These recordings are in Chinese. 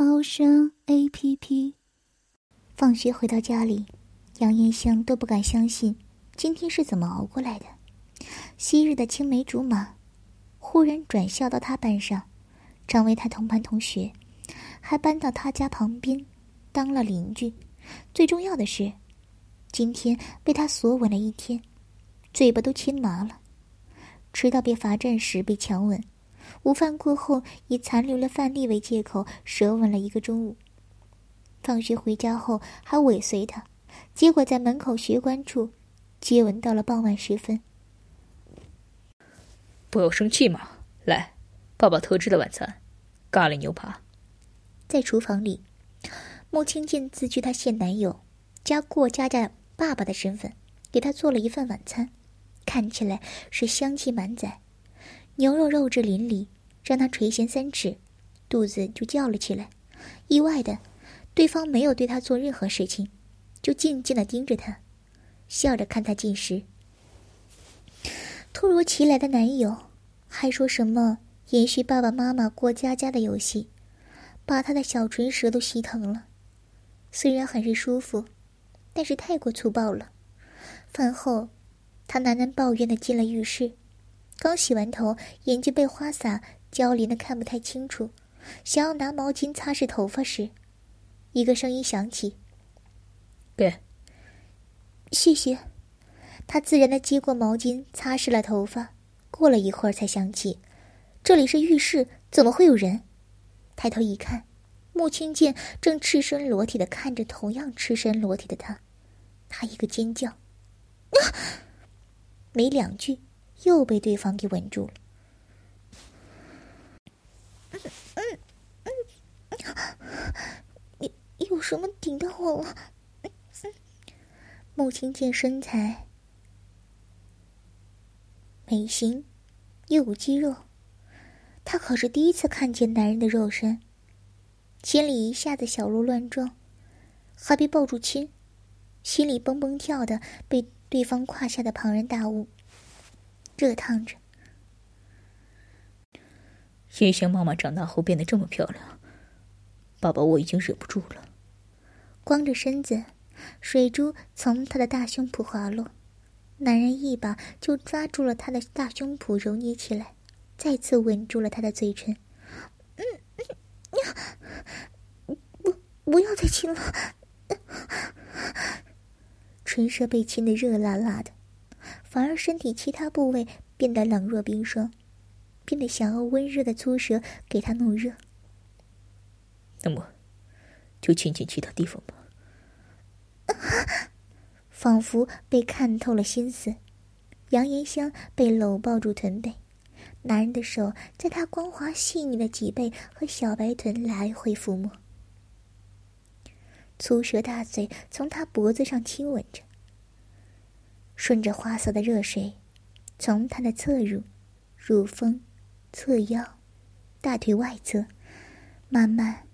猫声 A P P。放学回到家里，杨延香都不敢相信今天是怎么熬过来的。昔日的青梅竹马，忽然转校到他班上，成为他同班同学，还搬到他家旁边，当了邻居。最重要的是，今天被他锁吻了一天，嘴巴都亲麻了。迟到被罚站时被强吻。午饭过后，以残留了饭粒为借口，舌吻了一个中午。放学回家后，还尾随他，结果在门口学官处接吻到了傍晚时分。不要生气嘛！来，爸爸特制的晚餐，咖喱牛扒。在厨房里，穆青见自居她现男友加过家家爸爸的身份，给她做了一份晚餐，看起来是香气满载。牛肉肉质淋漓，让他垂涎三尺，肚子就叫了起来。意外的，对方没有对他做任何事情，就静静的盯着他，笑着看他进食。突如其来的男友还说什么延续爸爸妈妈过家家的游戏，把他的小唇舌都吸疼了。虽然很是舒服，但是太过粗暴了。饭后，他喃喃抱怨的进了浴室。刚洗完头，眼睛被花洒浇淋的看不太清楚，想要拿毛巾擦拭头发时，一个声音响起：“给。”谢谢。他自然的接过毛巾，擦拭了头发。过了一会儿，才想起这里是浴室，怎么会有人？抬头一看，穆青剑正赤身裸体的看着同样赤身裸体的他，他一个尖叫，啊！没两句。又被对方给稳住了。嗯嗯嗯，有什么顶到我了？穆青见身材美型，又有肌肉，他可是第一次看见男人的肉身，心里一下子小鹿乱撞，还被抱住亲，心里蹦蹦跳的，被对方胯下的庞然大物。热烫着。叶香妈妈长大后变得这么漂亮，爸爸我已经忍不住了。光着身子，水珠从他的大胸脯滑落，男人一把就抓住了他的大胸脯，揉捏起来，再次吻住了他的嘴唇。嗯，不，不要再亲了。唇舌被亲的热辣辣的。反而身体其他部位变得冷若冰霜，变得想要温热的粗舌给他弄热。那么，就亲亲其他地方吧。仿佛被看透了心思，杨延香被搂抱住臀背，男人的手在她光滑细腻的脊背和小白臀来回抚摸，粗舌大嘴从她脖子上亲吻着。顺着花色的热水，从他的侧乳、乳峰、侧腰、大腿外侧，慢慢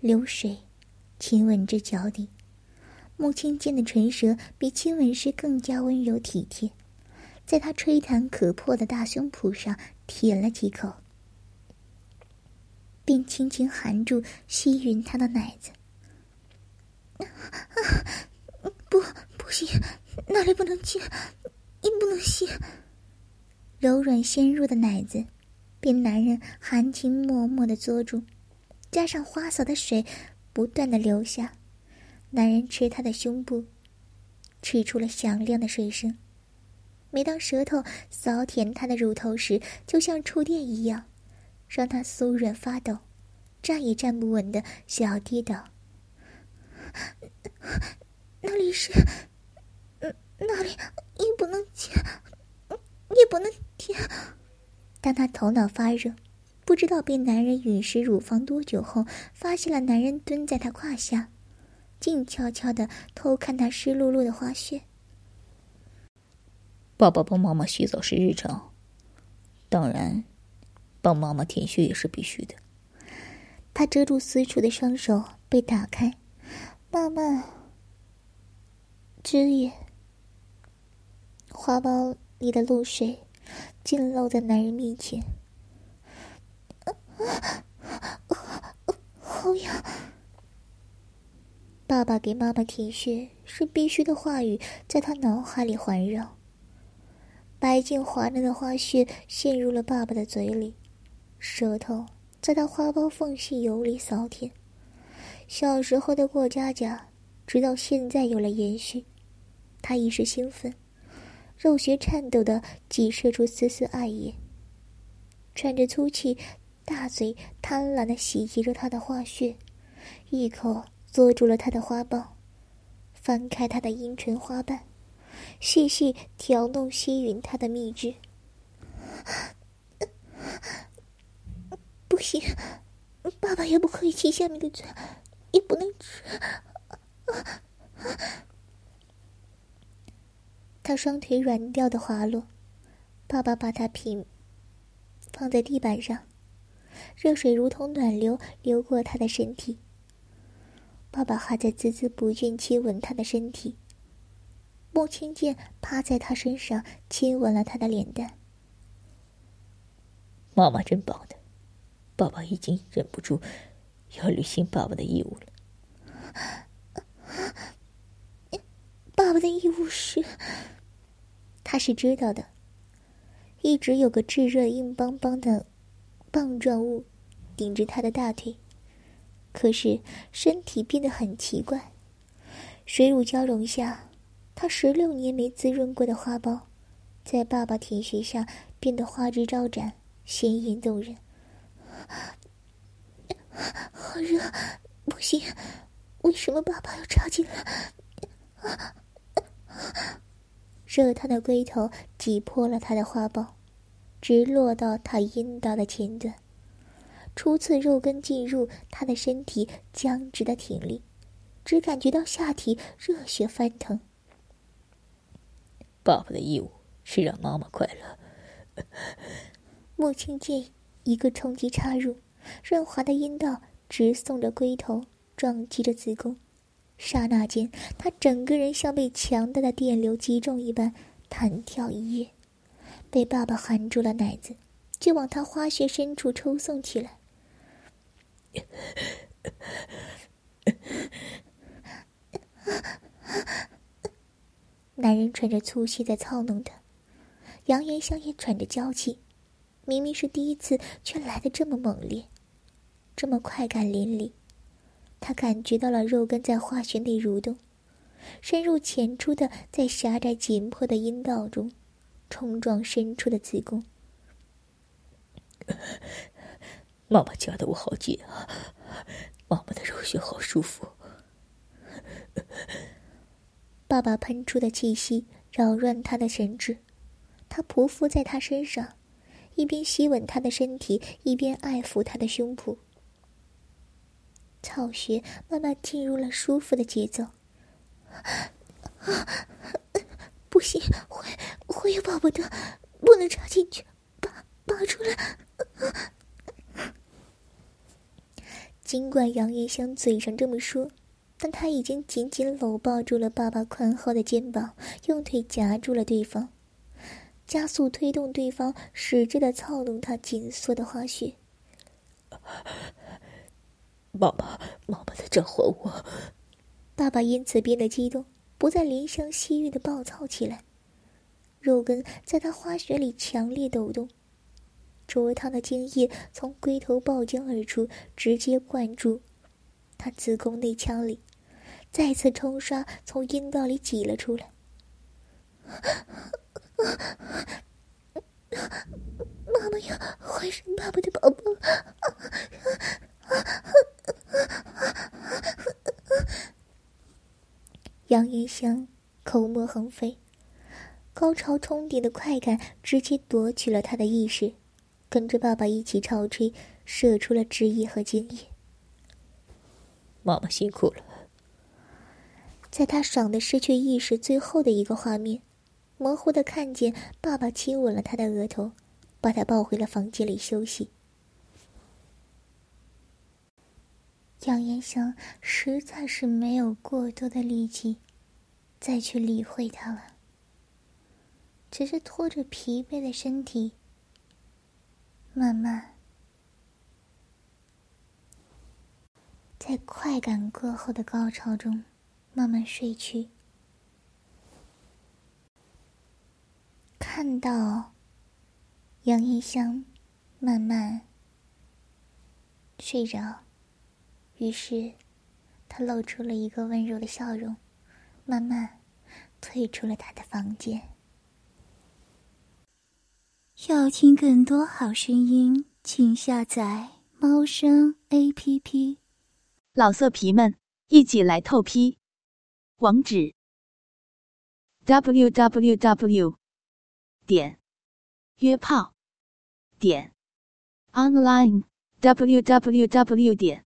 流水，亲吻至脚底。穆青剑的唇舌比亲吻时更加温柔体贴，在他吹弹可破的大胸脯上舔了几口，并轻轻含住吸吮他的奶子。不，不行。那里不能亲，也不能吸。柔软纤弱的奶子，被男人含情脉脉的捉住，加上花洒的水不断的流下，男人吃她的胸部，吃出了响亮的水声。每当舌头扫舔她的乳头时，就像触电一样，让她酥软发抖，站也站不稳的小跌倒。那里是。那里也不能亲，也不能舔。当他头脑发热，不知道被男人吮食乳房多久后，发现了男人蹲在她胯下，静悄悄的偷看她湿漉漉的花穴。爸爸帮妈妈洗澡是日常，当然，帮妈妈舔穴也是必须的。他遮住私处的双手被打开，慢慢枝叶。花苞里的露水尽露在男人面前，好痒！爸爸给妈妈舔穴是必须的话语，在他脑海里环绕。白净滑嫩的花穴陷入了爸爸的嘴里，舌头在他花苞缝隙游离扫舔。小时候的过家家，直到现在有了延续。他一时兴奋。肉穴颤抖的挤射出丝丝爱意，喘着粗气，大嘴贪婪的洗击着他的花穴，一口捉住了他的花苞，翻开他的阴唇花瓣，细细挑弄吸吮他的蜜汁。不行，爸爸也不可以亲下面的嘴，也不能吃。他双腿软掉的滑落，爸爸把他平放在地板上，热水如同暖流流过他的身体。爸爸还在孜孜不倦亲吻他的身体。穆青剑趴在他身上亲吻了他的脸蛋。妈妈真棒的，爸爸已经忍不住要履行爸爸的义务了。爸爸的义务是。他是知道的，一直有个炙热硬邦邦的棒状物顶着他的大腿，可是身体变得很奇怪。水乳交融下，他十六年没滋润过的花苞，在爸爸舔舐下变得花枝招展、鲜艳动人。好热，不行！为什么爸爸要插进来？啊 热烫的龟头挤破了他的花苞，直落到他阴道的前端。初次肉根进入他的身体，僵直的挺立，只感觉到下体热血翻腾。爸爸的义务是让妈妈快乐。穆青剑一个冲击插入，润滑的阴道直送着龟头，撞击着子宫。刹那间，他整个人像被强大的电流击中一般，弹跳一跃，被爸爸含住了奶子，就往他花穴深处抽送起来。男人喘着粗气在操弄他，杨延香也喘着娇气，明明是第一次，却来的这么猛烈，这么快感淋漓。他感觉到了肉根在花穴内蠕动，深入浅出的在狭窄紧迫的阴道中冲撞深处的子宫。妈妈夹的我好紧啊，妈妈的肉穴好舒服。爸爸喷出的气息扰乱他的神智，他匍匐在他身上，一边吸吻他的身体，一边爱抚他的胸脯。草穴慢慢进入了舒服的节奏。不行，会会有宝宝的，不能插进去，拔拔出来。尽管杨叶香嘴上这么说，但他已经紧紧搂抱住了爸爸宽厚的肩膀，用腿夹住了对方，加速推动对方，使劲的操弄他紧缩的花穴。妈妈，妈妈在召唤我。爸爸因此变得激动，不再怜香惜玉的暴躁起来。肉根在他花穴里强烈抖动，灼烫的精液从龟头爆浆而出，直接灌注他子宫内腔里，再次冲刷从阴道里挤了出来。妈妈要怀上爸爸的宝宝。杨云香口沫横飞，高潮冲顶的快感直接夺取了他的意识，跟着爸爸一起潮吹，射出了汁液和精液。妈妈辛苦了。在他爽的失去意识最后的一个画面，模糊的看见爸爸亲吻了他的额头，把他抱回了房间里休息。杨延祥实在是没有过多的力气再去理会他了，只是拖着疲惫的身体，慢慢在快感过后的高潮中慢慢睡去。看到杨延祥慢慢睡着。于是，他露出了一个温柔的笑容，慢慢退出了他的房间。要听更多好声音，请下载猫声 A P P。老色皮们，一起来透批！网址：w w w. 点约炮点 online w w w. 点